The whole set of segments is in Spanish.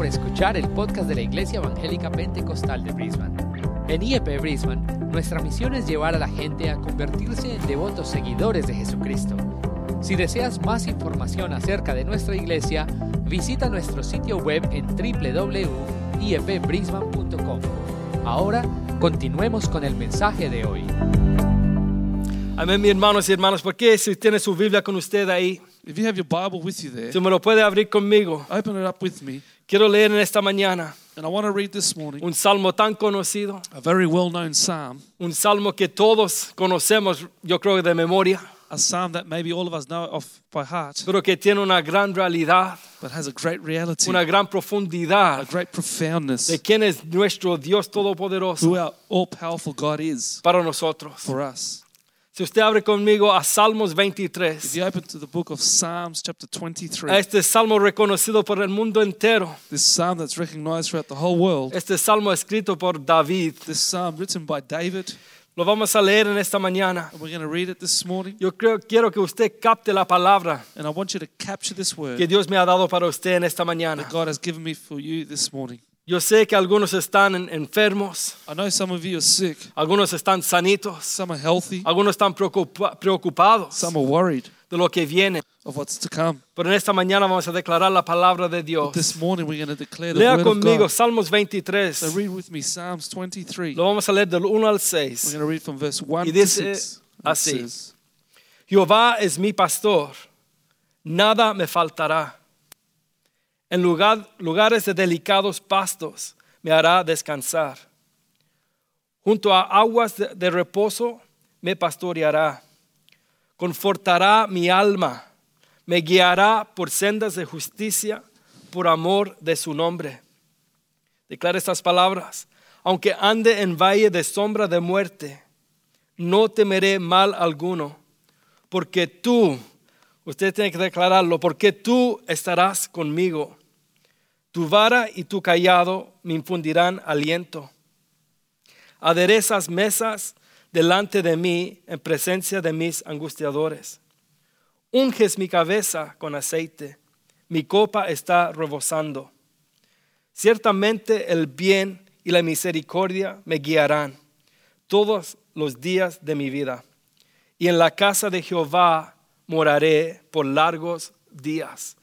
por escuchar el podcast de la Iglesia Evangélica Pentecostal de Brisbane. En IEP Brisbane, nuestra misión es llevar a la gente a convertirse en devotos seguidores de Jesucristo. Si deseas más información acerca de nuestra iglesia, visita nuestro sitio web en www.iepbrisbane.com. Ahora, continuemos con el mensaje de hoy. Amén, mis hermanos y hermanas. ¿Por qué si tiene su Biblia con usted ahí? If you have your Bible with you there, Si me lo puede abrir conmigo. open it up with me. Quiero leer en esta mañana And I want to read this morning un salmo tan conocido, a very well known psalm, un salmo que todos conocemos, yo creo de memoria, a psalm that maybe all of us know off by heart, pero que tiene una gran realidad, but has a great reality, una gran a profundidad great profoundness, de quién es nuestro Dios Todopoderoso who our all powerful God is para nosotros. for us. Si usted abre conmigo a Salmos If 23, you open to the book of Psalms, chapter 23, a este salmo reconocido por el mundo entero, this psalm that's recognized throughout the whole world, este salmo escrito por David, this psalm written by David, lo vamos a leer en esta mañana. and we're going to read it this morning. Yo creo, quiero que usted capte la palabra And I want you to capture this que word Dios me ha dado para usted en esta mañana. that God has given me for you this morning. Yo sé que algunos están en- enfermos, I know some of you are sick, algunos están sanitos, some are healthy, algunos están preocupa- preocupados some are worried de lo que viene. of what's to come. Pero en esta mañana vamos a declarar la palabra de Dios. This morning we're going to declare the Lea word conmigo of God. Salmos So 23. read with me Psalms 23. Lo vamos a leer del 1 al We're 6. going to read from verse 1 Y to dice 6. It así. says, Jehová es mi pastor, nada me faltará. En lugar- lugares de delicados pastos me hará descansar. Junto a aguas de, de reposo me pastoreará. Confortará mi alma, me guiará por sendas de justicia por amor de su nombre. Declara estas palabras. Aunque ande en valle de sombra de muerte, no temeré mal alguno porque tú, usted tiene que declararlo, porque tú estarás conmigo. Tu vara y tu callado me infundirán aliento. Aderezas mesas delante de mí en presencia de mis angustiadores. Unges mi cabeza con aceite, mi copa está rebosando. Ciertamente el bien y la misericordia me guiarán todos los días de mi vida y en la casa de Jehová moraré por largos días.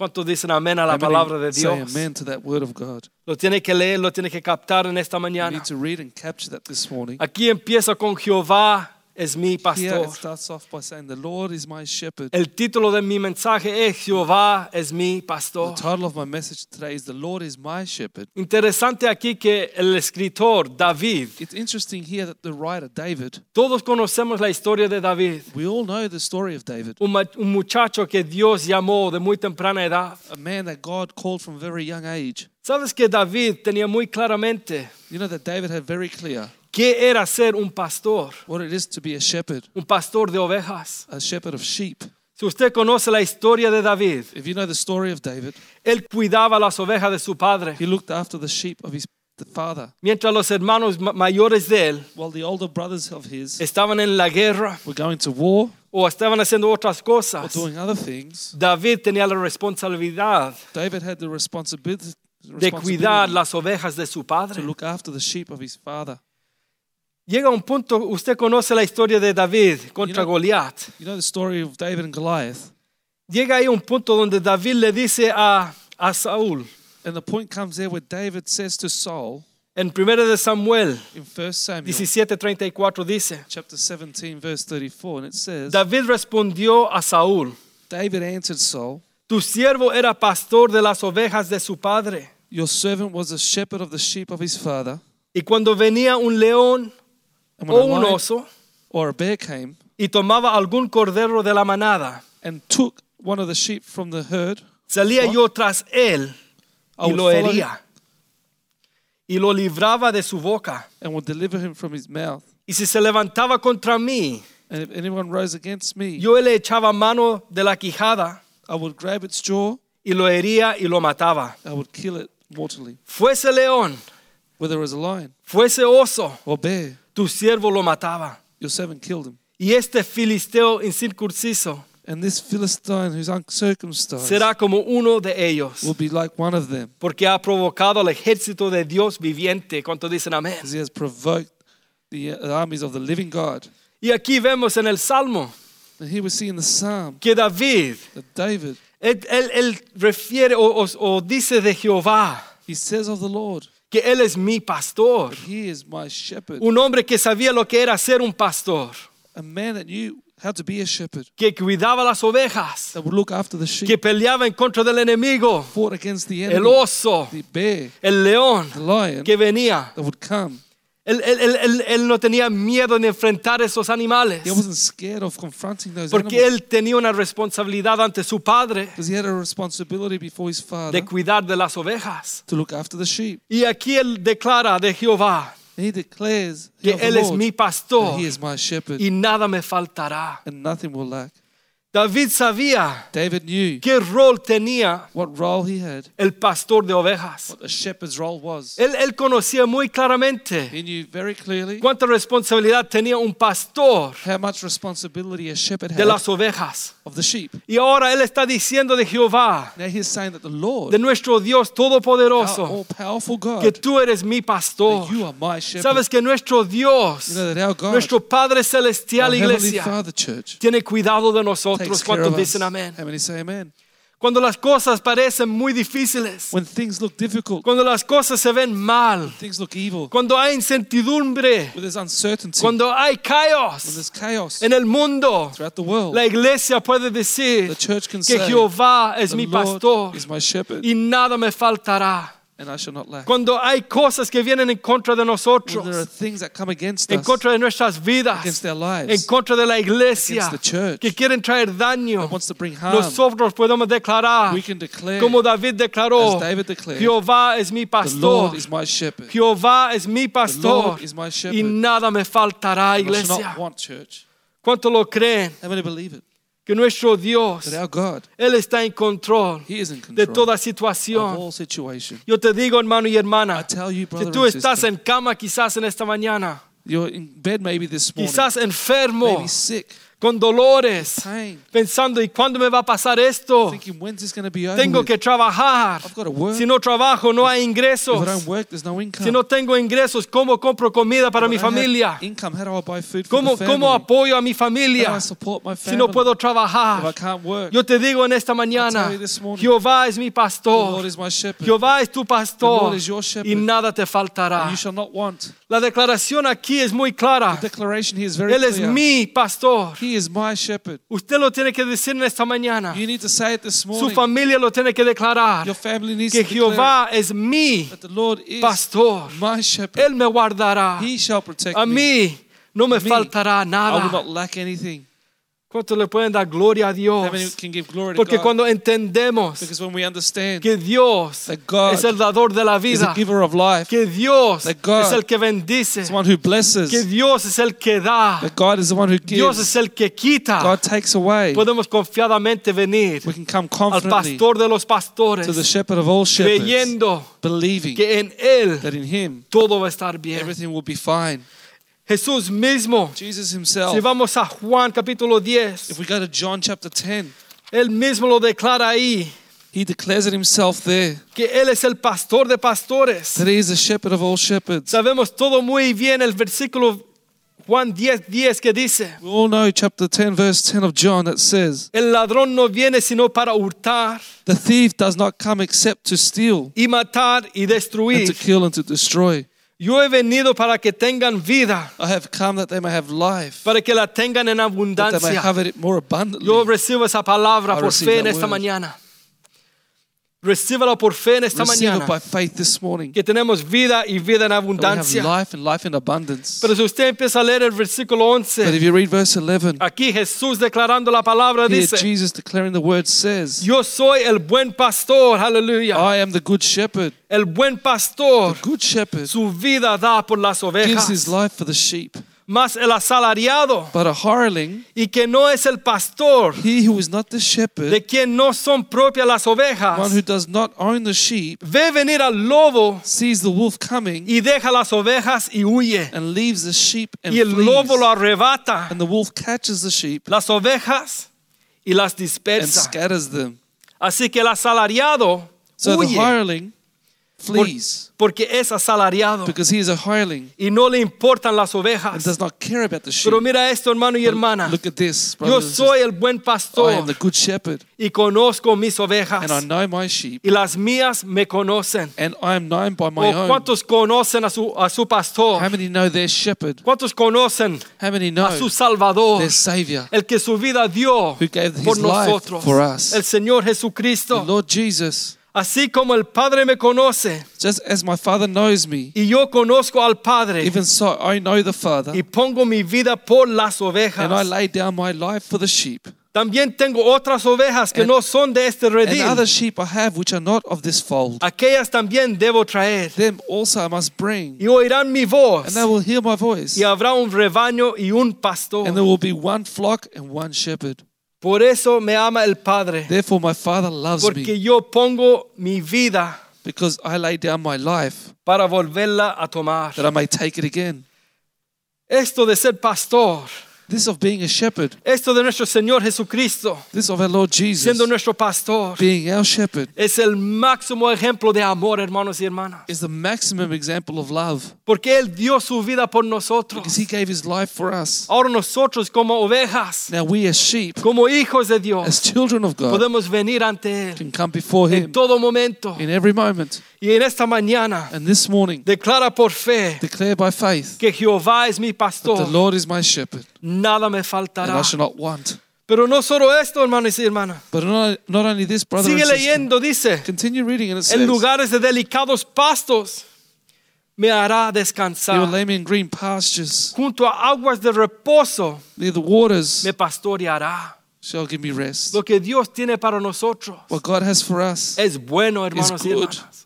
¿Cuántos dicen amén a la palabra de say Dios? amen to that word of God. Lo tiene que leer, lo tiene que captar en esta You mañana. need to read and capture that this morning. Aquí empieza con Jehová es mi pastor. starts off by saying, The Lord is my shepherd. El título de mi mensaje es Jehová es mi The pastor. title of my message today is The Lord is my shepherd. Interesante aquí que el escritor David, It's interesting here that the writer, David, todos conocemos la historia de David, we all know the story of David, un, muchacho que Dios llamó de muy temprana edad. a man that God called from a very young age. Sabes que David tenía muy claramente You know that David had very clear qué era ser un pastor, what it is to be a shepherd, un pastor de ovejas. a shepherd of sheep. Si usted conoce la historia de David, If you know the story of David, él cuidaba las ovejas de su padre, he looked after the sheep of his the father, mientras los hermanos ma- mayores de él while the older brothers of his estaban en la guerra were going to war o estaban haciendo otras or cosas. doing other things. David tenía la responsabilidad David had the responsibility, de cuidar responsibility las ovejas de su to padre. look after the sheep of his father. Llega un punto, usted conoce la historia de David contra You know- Goliat. You know the story of David and Goliath, Llega ahí un punto donde David le dice a, a Saúl, and the point comes there where David says to Saul en 1 de Samuel in 1 Samuel 17:34 dice, chapter 17 verse 34 and it says David respondió a Saúl, David answered Saul tu siervo era pastor de las ovejas de su padre. your servant was a shepherd of the sheep of his father Y cuando venía un león and o un lion oso. or a bear came y tomaba algún cordero de la manada, and took one of the sheep from the herd salía yo tras él I y would lo follow hería. y lo libraba de su boca. and would deliver him from his mouth. Y si se levantaba contra mí, and if anyone rose against me yo le echaba mano de la quijada I would grab its jaw y lo hería y lo mataba. I would kill it mortally. Fuese león, whether it was a lion fuese oso, or bear tu siervo lo mataba. your servant killed him Y este filisteo incircunciso, And this Philistine who's uncircumcised será como uno de ellos, will be like one of them, porque ha provocado al ejército de Dios viviente. ¿Cuánto dicen amén? because he has provoked the armies of the living God. Y aquí vemos en el Salmo And here we see in the Psalm que David, that David, él, él- él refiere o, o- o dice de Jehová he says of the Lord, que Él es mi pastor. He is my shepherd. Un hombre que sabía lo que era ser un pastor, A man that knew how to be a shepherd, que cuidaba las ovejas, that would look after the sheep, que peleaba en contra del enemigo, fought against the el enemy, oso, the bear, el león the lion que venía. that would come. Él, él- él- él- no tenía miedo de enfrentar esos animales, He wasn't scared of confronting those porque animals él tenía una responsabilidad ante su padre because he had a responsibility before his father de cuidar de las ovejas. to look after the sheep. Y aquí él declara de Jehová And he declares que Él es mi pastor he is my shepherd y nada me faltará. David sabía David knew qué rol tenía what role he had, el pastor de ovejas. what a shepherd's role was. Él, él conocía muy claramente He knew very clearly cuánta responsabilidad tenía un pastor how much responsibility a shepherd de had las ovejas. of the sheep. Y ahora él está diciendo de Jehová, Now he's saying that the Lord, de nuestro Dios our todopoderoso, que God, tú eres mi pastor. that you are my shepherd. Sabes que nuestro Dios, You know that our God, nuestro Padre Celestial, our Heavenly iglesia, Father Church, tiene cuidado de nosotros. Care ¿Cuántos of us. dicen amén? Cuando las cosas parecen muy difíciles, When things look difficult, cuando las cosas se ven mal, things look evil, cuando hay incertidumbre, when there's uncertainty, cuando hay when there's chaos en el mundo, throughout the world, la iglesia puede decir the church can que say, Jehová es mi pastor is my shepherd, y nada me faltará. And I shall not lack. Cuando hay cosas que vienen en contra de When there are nosotros, things that come against en contra de nuestras vidas, en contra de la iglesia, against the church, que quieren traer daño, that wants to bring harm, nosotros podemos declarar, we can declare, como David declaró, as David declared, Jehová es mi pastor, Lord is my shepherd. Jehová es mi pastor Lord is my y nada me faltará, iglesia. ¿Cuánto lo creen? Que nuestro Dios, God, Él está en control in de control toda situación. Yo te digo, hermano y hermana, you, brother tú estás sister, en cama quizás en esta mañana, you're in bed maybe this morning, quizás enfermo, maybe sick, con dolores, pensando, ¿y cuándo me va a pasar esto? Tengo que trabajar. Si no trabajo, no hay ingresos. Si no tengo ingresos, ¿cómo compro comida para mi familia? ¿Cómo, cómo apoyo a mi familia si no puedo trabajar? Yo te digo en esta mañana, Jehová es mi pastor. Jehová es tu pastor y nada te faltará. La declaración aquí es muy clara. Él es mi pastor. He is my shepherd. Usted lo tiene que decir en esta mañana. You need to say it this Su morning. familia lo tiene que declarar. Your family needs Que to declare Jehová es mi that the Lord is pastor. my shepherd. Él me guardará. He shall protect A me. mí no me Me, faltará I will nada. not lack anything. ¿Cuánto le pueden dar gloria a Dios? Porque cuando entendemos que Dios es el dador de la vida, que Dios es el que bendice, que Dios es el que da, Dios es el que quita, podemos confiadamente venir al pastor de los pastores, creyendo que en Él todo va a estar bien. Jesús mismo, Jesus si himself, vamos a Juan capítulo 10, if we go to John chapter 10, Él mismo lo declara ahí, he declares it himself there que Él es el pastor de pastores. that he is the shepherd of all shepherds. Sabemos todo muy bien el versículo Juan 10, 10 que dice, We all know chapter 10, verse 10 of John that says, el ladrón no viene sino para hurtar The thief does not come except to steal y matar y and to destruir. kill and to destroy. Yo he venido para que tengan vida, I have come that they may have life, para que la tengan en that they may abundancia. have it more abundantly. Yo recibo esa palabra I por fe en esta word. mañana. Recíbala por fe en esta Receive it mañana. by faith this morning. Que tenemos vida y vida en That we have abundancia. life and life in abundance. Pero si usted empieza a leer el versículo But 11, if you read verse 11, aquí Jesús declarando la palabra here dice, Jesus declaring the word says, yo soy el buen pastor, aleluya. I am the good shepherd. El buen pastor The good shepherd su vida da por las gives his ovejas. life for the sheep. Más el asalariado But a hireling, y que no es el pastor, he who is not the shepherd, de quien no son propias las one who ovejas, does not own the sheep, ve venir al lobo sees the wolf coming y deja las ovejas y huye. and leaves the sheep and Y el lobo flees. lo arrebata. And the wolf catches the sheep Las ovejas y las and dispersa. scatters them. Así que el asalariado So the huye por- flees porque es asalariado because he is a hireling y no le importan las and does not care about the sheep. Pero mira esto, hermano y But hermana. Look at this, Yo brothers and soy sisters. el buen I am the good shepherd, y conozco mis ovejas and I know my sheep, y las mías me conocen. and I am known by my ¿O own. cuántos conocen a su, a su pastor? How many know their shepherd? ¿Cuántos conocen How many know a su Salvador? their Savior? El que su vida dio Who gave por his life for us. El Señor The Lord Jesus. Así como el Padre me conoce Just as my Father knows me, y yo conozco al Padre even so I know the Father, y pongo mi vida por las and I ovejas. lay down my life for the sheep. También tengo otras ovejas que And- no son de este And redil. other sheep I have which are not of this fold. Aquellas también debo traer. Them also I must bring, Y oirán mi voz. and they will hear my voice. Y habrá un rebaño y un pastor. And there will be one flock and one shepherd. Por eso me ama el Padre. Therefore my Father loves me, Porque yo pongo mi vida because I lay down my life para volverla a tomar. that I may take it again. Esto de ser pastor, This of being a shepherd, esto de nuestro Señor Jesucristo this of our Lord Jesus siendo nuestro pastor, being our shepherd, es el máximo ejemplo de amor, hermanos y hermanas. is the maximum example of love Porque Él dio su vida por nosotros. because He gave His life for us. Ahora nosotros como ovejas, Now we as sheep, como hijos de Dios. as children of God, podemos venir ante Él can come before him. en todo momento. in every moment. Y en esta mañana And this morning, declara por fe declare by faith que Jehová es mi that pastor. the Lord is my shepherd, Nada me and faltará. I shall not want. Pero no solo esto, hermanos y hermanas. But not, not only this, brother Sigue and leyendo, dice, continue reading, and it en lugares de delicados pastos me hará descansar. lay me in green pastures. Junto a aguas de reposo Near the waters me pastoreará. shall give me rest. Lo que Dios tiene para nosotros What God has for us es bueno, hermanos y hermanas.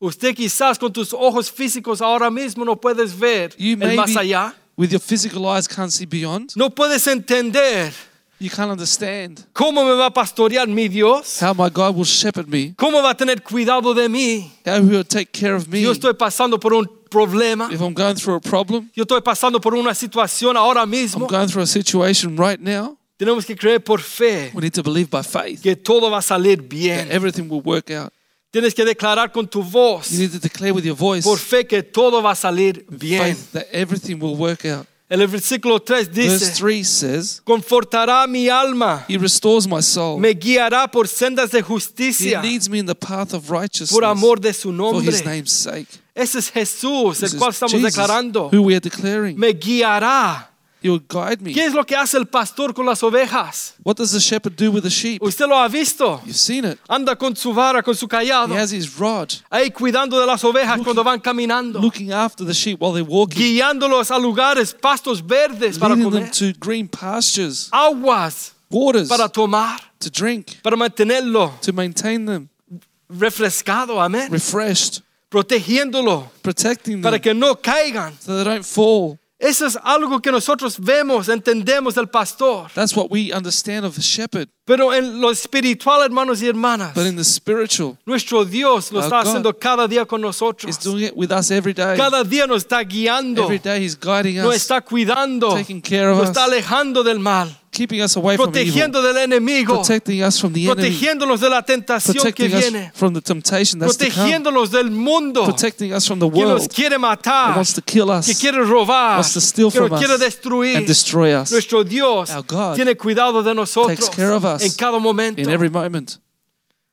Usted quizás con tus ojos físicos ahora mismo no puedes ver You el más allá. with your physical eyes can't see beyond. No puedes entender You can't understand cómo me va a pastorear mi Dios. how my God will shepherd me, ¿Cómo va a tener cuidado de mí? how He will take care of me Yo estoy pasando por un problema. if I'm going through a problem. Yo estoy pasando por una situación ahora I'm going through a situation right now. Tenemos que creer por fe We need to believe by faith que todo va a salir that everything will work out. Tienes que declarar con tu voz You need to declare with your voice por fe que todo va a salir bien. faith that everything will work out. El versículo 3 Verse dice, 3 says, confortará mi alma, He restores my soul. me guiará por sendas de He justicia leads me in the path of righteousness por amor de su for nombre. His name's sake. Ese es Jesús, This el cual estamos Jesus, declarando. who we are declaring. Me guiará. Will guide me. ¿Qué es lo que hace el pastor con las ovejas? What does the shepherd do with the sheep? Usted lo ha visto. You've seen it. Anda con su vara, con su callado, He has his rod, ahí cuidando de las ovejas cuando van caminando. looking after the sheep while they're walking, guiándolos a lugares, pastos verdes para leading them to green pastures, aguas waters para tomar, to drink, para mantenerlo to maintain them, refrescado, amén, refreshed, protegiéndolo protecting them. para que no caigan. so they don't fall. Eso es algo que nosotros vemos, entendemos del pastor. That's what we understand of the shepherd. Pero en lo espiritual, hermanos y hermanas, But in the spiritual, nuestro Dios lo está God haciendo cada día con nosotros. He's doing it with us every day. Cada día nos está guiando, Every day He's guiding nos us, está cuidando, taking care of nos está alejando del mal, keeping us away from evil, protegiendo del enemigo, protecting us from the enemy, protegiéndonos de la tentación que protecting us viene. from the temptation that's protegiéndolos del mundo protecting us from the que nos world quiere matar, wants to kill que us quiere robar, wants to steal que nos from quiere us destruir. and destroy us Nuestro Dios Our God tiene cuidado de nosotros takes care of us en cada momento. in every moment.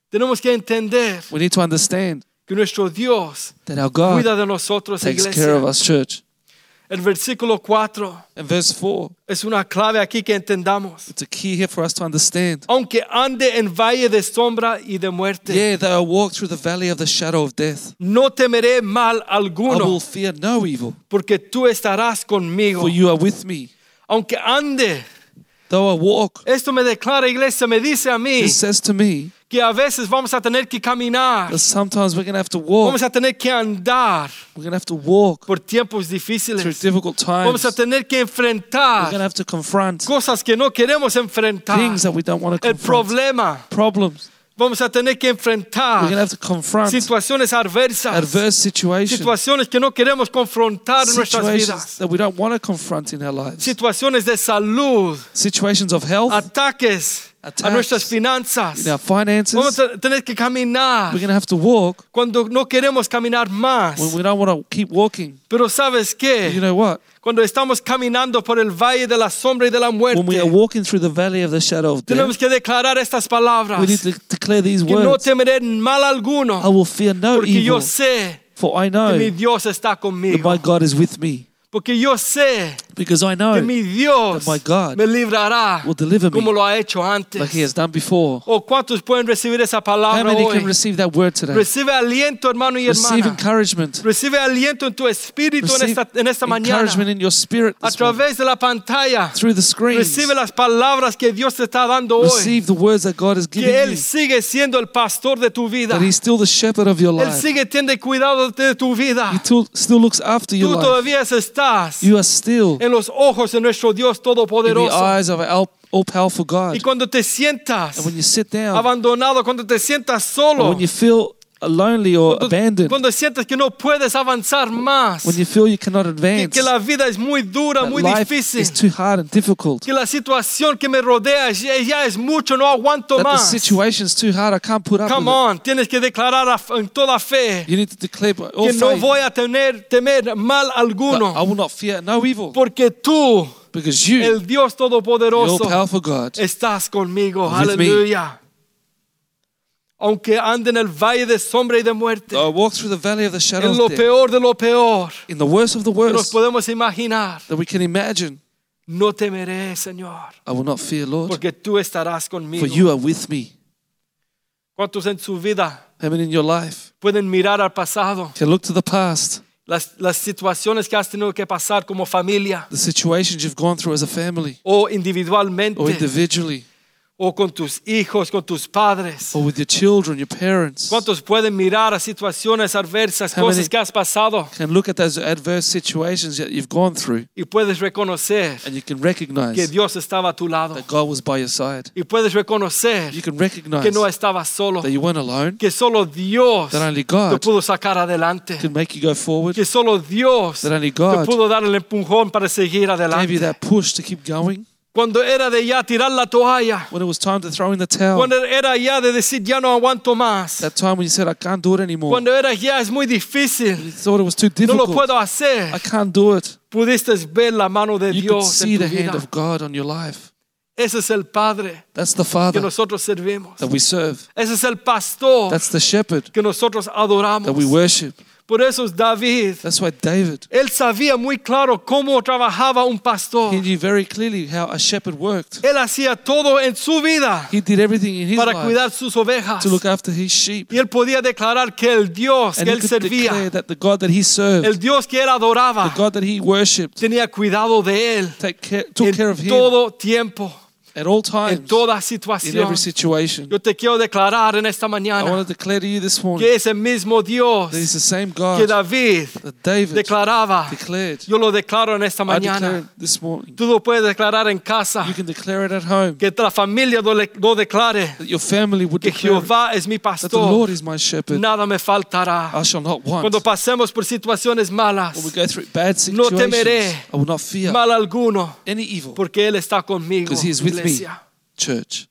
Tenemos que entender We need to understand que nuestro Dios that our God cuida de nosotros, takes care of us, church. El versículo 4 And verse 4, es una clave aquí que entendamos. it's a key here for us to understand. Aunque ande en valle de sombra y de muerte, Yeah, though I walk through the valley of the shadow of death, no temeré mal I will fear no evil, porque tú estarás conmigo. for you are with me. Aunque ande, Though I walk, esto me declara, iglesia, me dice a mí this says to me que a veces vamos a tener que caminar, that sometimes we're going to have to walk. vamos a tener que andar We're going to have to walk por tiempos through difíciles, difficult times. vamos a We're tener que going to enfrentar have to confront cosas que no queremos enfrentar. things that we don't want to El confront. problema, Problems. Vamos a tener que enfrentar situaciones adversas, situaciones que no queremos confrontar en nuestras vidas, that we don't want to confront in our lives, situaciones de salud, situations of health, ataques a nuestras finanzas. in our finances. Vamos a tener que caminar We're going to have to walk cuando no queremos caminar más. when we don't want to keep walking. Pero sabes You know what? Cuando estamos caminando por el valle de la sombra y de la When we are walking through the valley of the shadow of death, tenemos que declarar estas palabras. we need to declare these Que no words. temeré mal I will fear no porque yo evil, sé for I que know mi Dios está that my God is with me. Porque yo sé Because I que know mi Dios that my God me librará will deliver me como lo ha hecho antes. like He has done before. ¿O cuántos pueden recibir esa How many can receive that word today? Recibe aliento, hermano y Receive hermana. encouragement. Recibe aliento en tu espíritu en Receive esta, en esta mañana. encouragement in your spirit A this morning. través de la pantalla. through the screens. Recibe las palabras que Dios te está dando hoy. Receive the words that God has given Que Él you. sigue siendo el pastor de tu vida. That He's still the shepherd of your Él life. sigue cuidado de tu vida. He still, still looks after your Tú life. todavía estás You are still en los ojos de nuestro Dios in the Todopoderoso. eyes of our all-powerful God. Y cuando te sientas And when you sit down, abandonado, cuando te sientas or solo, when you feel lonely or cuando, abandoned, cuando sientes que no puedes avanzar más, when you feel you cannot que, advance, que la vida es muy dura, muy life difícil, is too hard and difficult, que la situación que me rodea ya, ya es mucho, no aguanto that the más. situation is too hard, I can't put up Come with it. on, tienes que declarar en toda fe You need to declare by all que no faith voy a tener temer mal that I alguno, will not fear no evil, porque tú, because you, el Dios the Todopoderoso, God, estás conmigo. Aleluya. Aunque ande en el valle de sombra y de muerte, I walk through the valley of the shadow en lo of death, peor de lo peor in the worst of the que nos worst podemos imaginar, that we can imagine, no temeré, Señor, I will not fear, Lord, porque tú estarás for conmigo. you are with me. ¿Cuántos en su vida How many in your life pueden mirar al pasado? can look to the past, Las, las situaciones que has tenido que pasar como familia the situations you've gone through as a family, o individualmente or individually, o con tus hijos, con tus padres. or with your children, your parents, ¿Cuántos pueden mirar a situaciones adversas, How cosas que has pasado can look at those adverse situations that you've gone through, y puedes reconocer and you can que recognize Dios estaba a tu lado? that God was by your side. Y puedes reconocer You can que recognize no estabas solo, that you weren't alone, que solo Dios that only te God pudo sacar adelante, can make you go forward, que solo Dios that only te God pudo dar el empujón para seguir gave you that push to keep going Cuando era de ya tirar la toalla, when it was time to throw in the towel. cuando era ya de decir ya no aguanto más, That time when you said, I can't do it anymore. cuando era ya es muy difícil, You thought it was too no lo difficult. puedo hacer, I can't do it. pudiste ver la mano de You could see en the tu hand of God on your life. Ese es el Padre That's the que Father nosotros servimos. that we serve. Ese es el pastor That's the shepherd que nosotros adoramos. that we worship. Por eso es David. That's why David, Él sabía muy claro cómo trabajaba un pastor. he knew very clearly how a shepherd worked. Él hacía todo en su vida He did everything in his para life cuidar sus ovejas. to look after his sheep. Y él podía declarar que el Dios And que he él could declare servía, that the God that he served, el Dios que él the adoraba, God that he worshipped, tenía cuidado de él take care, took care of en him todo tiempo, at all en times, toda in every situation. Yo te quiero declarar en esta I want to declare to you this morning que ese mismo Dios that he's the same que God David that David declaraba, declared. yo lo declaro en esta mañana. this morning. Tú lo puedes declarar en casa, You can declare it at home. que la familia lo, lo declare, That your family would que declare it, es mi that the Lord is my shepherd. nada me faltará. I shall not want. Cuando pasemos por situaciones malas, When we go through bad No situations, temeré I will not fear mal alguno, any evil porque Él está conmigo. because he is with me, iglesia. church.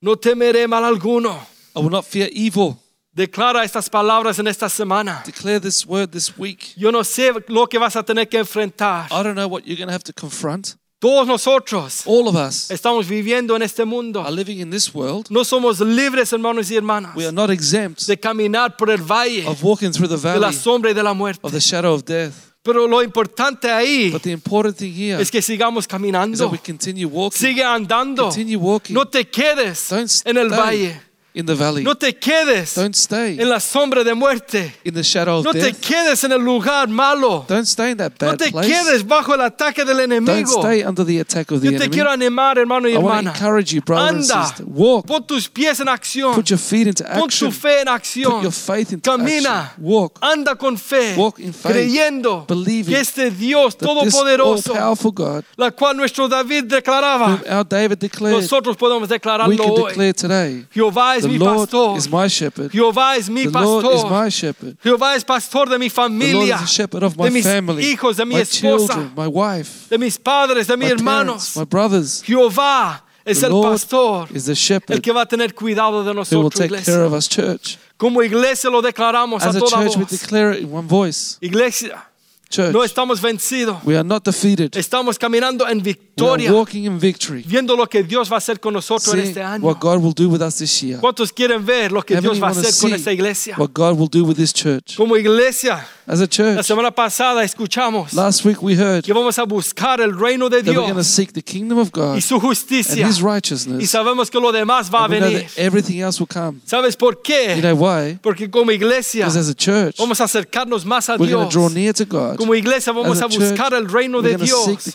No temeré mal alguno. I will not fear evil. Declara estas palabras en esta semana. Declare this word this week. Yo no sé lo que vas a tener que enfrentar. I don't know what you're going to have to confront. Todos nosotros All of us estamos viviendo en este mundo. are living in this world. No somos libres, hermanos y hermanas, We are not exempt de caminar por el valle of walking through the de la valley sombra y de la muerte. of the shadow of death. Pero lo importante ahí But the important thing here es que sigamos is that caminando. we continue walking. Sigue andando. Continue walking. No te quedes Don't en el valle. In the valley. No te quedes Don't stay en la sombra de muerte. in the shadow of No te death. quedes en el lugar malo. Don't stay in that No bad te place. quedes bajo el ataque del Don't stay under the attack of the Yo te enemy. quiero animar, hermano y I want to encourage you, brother and Anda, sister. Walk. pon tus pies en acción. Put your feet into Pon tu action. fe en Put your faith into Camina. action. Walk. Anda con fe, Walk in faith, creyendo believing que este Dios todopoderoso, all-powerful God, la cual nuestro David declaraba, our David declared, nosotros podemos we declararlo can hoy. declare today, Jehová es mi Lord pastor. is my shepherd. Jehová es mi The Lord is my shepherd. Jehová es pastor de mi The Lord familia, is the shepherd of my de mis family, hijos, de mi my esposa, children, my wife, de mis padres, de mis my hermanos. parents, my brothers. Jehová es The el Lord pastor, is the el shepherd que va a tener cuidado de who will nosotros, take care of us, church. Como iglesia lo declaramos As a toda church, we declare it in one voice. Iglesia, Church, no estamos vencidos. we are not defeated. Estamos caminando en We are victoria, walking in victory, viendo lo que Dios va a hacer con nosotros en seeing este año. what God will do with us this year. ¿Cuántos quieren ver lo que How Dios va a hacer con see esta iglesia? what God will do with this church? Como iglesia, As a la church, semana pasada escuchamos last week we heard que vamos a buscar el reino de that we're going to Dios seek the kingdom of God y su and justicia. His Y righteousness. sabemos que lo demás va a And know venir. that everything else will come. ¿Sabes por You qué? know why? Porque como iglesia Because as a church, vamos a acercarnos más a we're going Dios. to draw near to God. Como iglesia vamos a buscar el reino de Dios.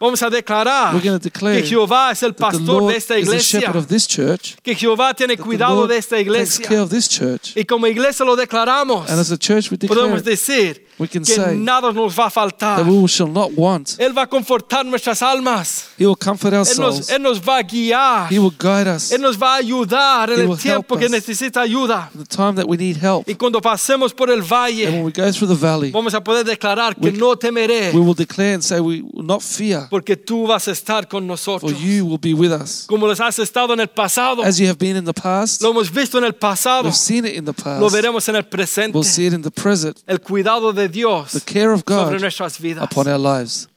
Vamos a declarar que Jehová es el pastor de esta iglesia. Que Jehová tiene cuidado de esta iglesia. Y como iglesia lo declaramos. Podemos decir we can que say nada nos va a faltar. that we shall not want. Él va a confortar nuestras almas. He will comfort our Él nos, souls. Él nos va a guiar. He will guide us Él nos va a ayudar en He el tiempo que necesita ayuda. the time that we need help. Y cuando pasemos por el And when valle, we go through the valley, vamos a poder declarar que We- no temeré, we will declare and say we will not fear, porque tú vas a estar con for nosotros. you will be with us. Como los has estado en el pasado, As you have been in the past, lo hemos visto en el pasado, we've seen it in the lo past. veremos en el presente. We'll see it in the present. El cuidado de Dios The care of sobre God nuestras vidas. upon our lives.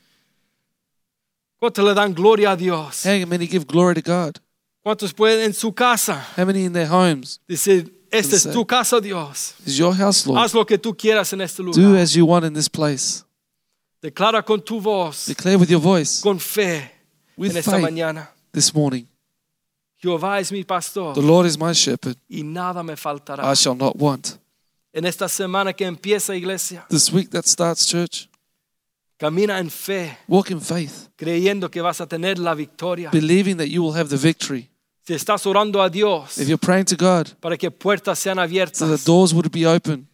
¿Cuántos le dan gloria a Dios? How many give glory to God? ¿Cuántos pueden en su casa How many in their homes? decir, esta es tu casa, Dios? This is your house, Lord. Haz lo que tú quieras en este Do as you want in this place. Declara con tu voz, Declare with your voice, con fe, with en esta faith mañana. this morning. Jehová es mi pastor The Lord is my shepherd. y nada me faltará. I shall not want. En esta semana que empieza, iglesia, This week that starts, church, camina en fe, walk in faith, creyendo que vas a tener la victoria. believing that you will have the victory. Si estás orando a Dios If you're praying to God, para que puertas sean so the doors would be open,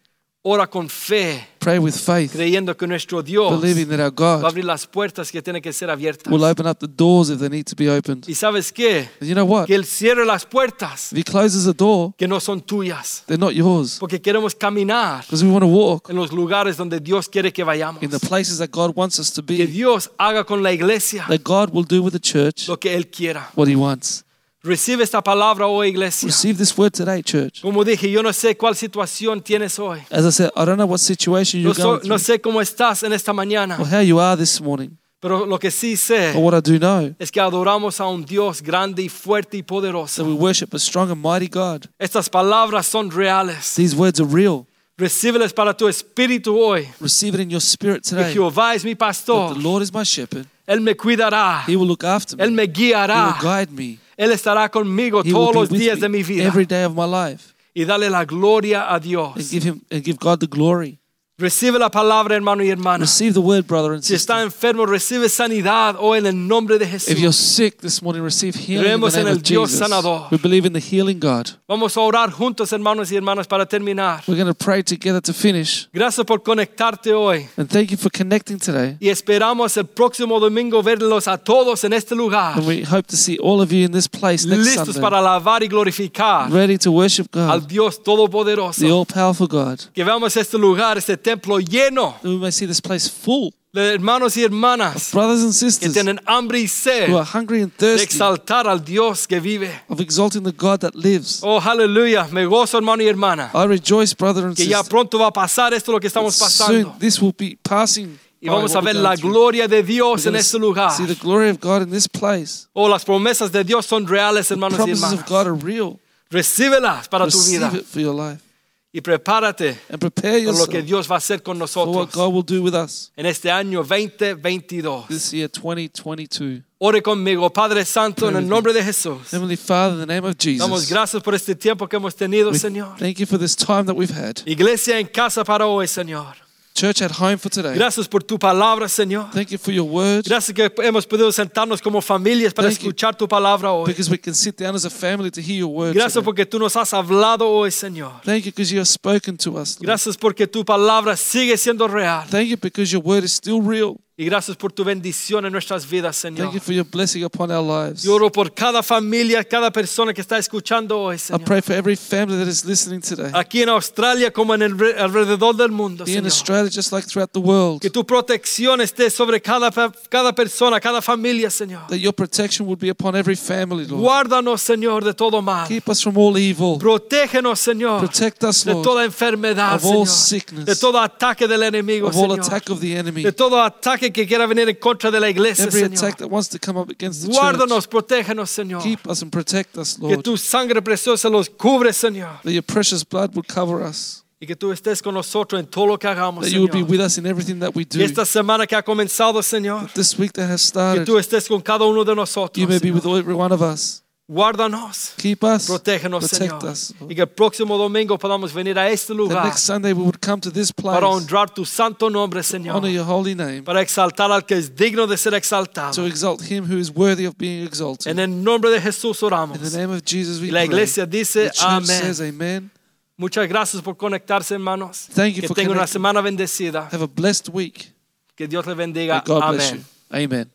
ora con fe, pray with faith, creyendo que nuestro Dios believing that our va a God abrir las puertas que tienen que ser abiertas. will open up the doors if they need to be opened. Y sabes qué? And you know what? Que Él cierre las puertas If He closes a door, que no son tuyas, they're not yours. porque queremos caminar Because we want to walk en los lugares donde Dios quiere que vayamos. in the places that God wants us to Que be. Dios haga con la iglesia That God will do with the church lo que Él quiera. what He wants. Recibe esta palabra hoy, iglesia. Receive this word today, church. Como dije, yo no sé cuál situación tienes hoy. As I said, I don't know what situation you're so- going no through sé cómo estás en esta mañana, or how you are this morning. pero lo que sí sé But what I do know es que adoramos a un Dios grande y fuerte y is that we worship a strong and mighty God. Estas palabras son reales. These words are real. Recíbeles para tu espíritu hoy. Receive it in your spirit Que today. Jehová es mi That pastor. the Lord is my shepherd. Él me cuidará. He will look after me. Él me He will guiará. guide me. Él estará conmigo He will todos be los with días de mi me vida. every day of my life. Y dale la gloria a Dios. And give him and give God the glory. Recibe la palabra, hermano y hermana. Receive the word, brother and Si sister. está enfermo, recibe sanidad hoy en el nombre de If you're Jesús. sick this morning, receive healing in Creemos the en el Dios Jesus. sanador. We believe in the healing God. Vamos a orar juntos, hermanos y hermanas, para terminar. We're going to pray together to finish. Gracias por conectarte hoy. And thank you for connecting today. Y esperamos el próximo domingo verlos a todos en este lugar, And we hope to see all of you in this place next listos Sunday, para alabar y glorificar ready to worship al God, Dios the Todopoderoso. all-powerful God. Que veamos este lugar, este templo lleno we may see this place full de hermanos y hermanas brothers and que sisters tienen hambre y sed who are hungry and de thirsty exaltar al Dios que vive. of exalting the God that lives. Oh, aleluya. Me gozo, hermano y hermana. I rejoice, brother and Que ya sister. pronto va a pasar esto lo que estamos Soon pasando. this will be passing. Y vamos a ver la gloria de Dios en este lugar. See the glory of God in this place. Oh, las promesas de Dios son reales, hermanos y Promises hermanas. of God are real. Recíbelas para tu Receive vida it for your life y prepárate and prepare por lo que yourself Dios va a hacer con for what nosotros God will do with us en este año 2022. this year 2022. Ore conmigo, Padre Santo, en el nombre de Jesús. Heavenly Father, in the name of Damos Jesus, gracias por este tiempo que hemos tenido, we Señor. thank you for this time that we've had. Iglesia en casa para hoy, Señor. Church at home for today. Gracias por tu palabra, Señor. Thank you for your word. Gracias que hemos podido sentarnos como familias para Thank escuchar tu palabra hoy. Because we can sit down as a family to hear your word. Gracias today. porque tú nos has hablado hoy, Señor. Thank you because you have spoken to us. Lord. Gracias porque tu palabra sigue siendo real. Thank you because your word is still real. Y gracias por tu bendición en nuestras vidas, Señor. Thank you for your blessing upon our lives. Yo oro por cada familia, cada persona que está escuchando hoy, I Señor. pray for every family that is listening today. Aquí en Australia como en el re- alrededor del mundo, Here in Señor. Australia, just like throughout the world, Que tu protección esté sobre cada, cada persona, cada familia, Señor. that your protection would be upon every family, Lord. Guárdanos, Señor, de todo mal. Keep us from all evil. Protégenos, Señor, Protect us, de Lord, toda enfermedad, of all Señor. sickness, De todo ataque del enemigo, of all Señor. attack of the enemy, De todo ataque que quiera venir en contra de la iglesia, every Señor. attack that wants to come up against the church. Guárdanos, protégenos, Señor. Keep us and protect us, Que Lord. tu sangre preciosa los cubre, Señor. That your precious blood would cover us. Y que tú estés con nosotros en todo lo que hagamos, That you would be Señor. with us in everything that we Y do. esta semana que ha comenzado, Señor, This week that has que started, tú estés con cada uno de nosotros. you may be with every one of us. Guárdanos, Keep us, protégenos, protect Señor. us. Y que el próximo domingo podamos venir a este lugar next Sunday we would come to this place, para honrar tu santo nombre, Señor. honor your holy name, Para exaltar al que es digno de ser to exaltado. exalt him who is worthy of being exalted. En el nombre de Jesús oramos. In the name of Jesus we Y la pray. iglesia The dice church amén. says amen. Muchas gracias por conectarse, hermanos. Thank you Que for tengan una semana bendecida. Have a blessed week. Que Dios le bendiga. Amén. Amen.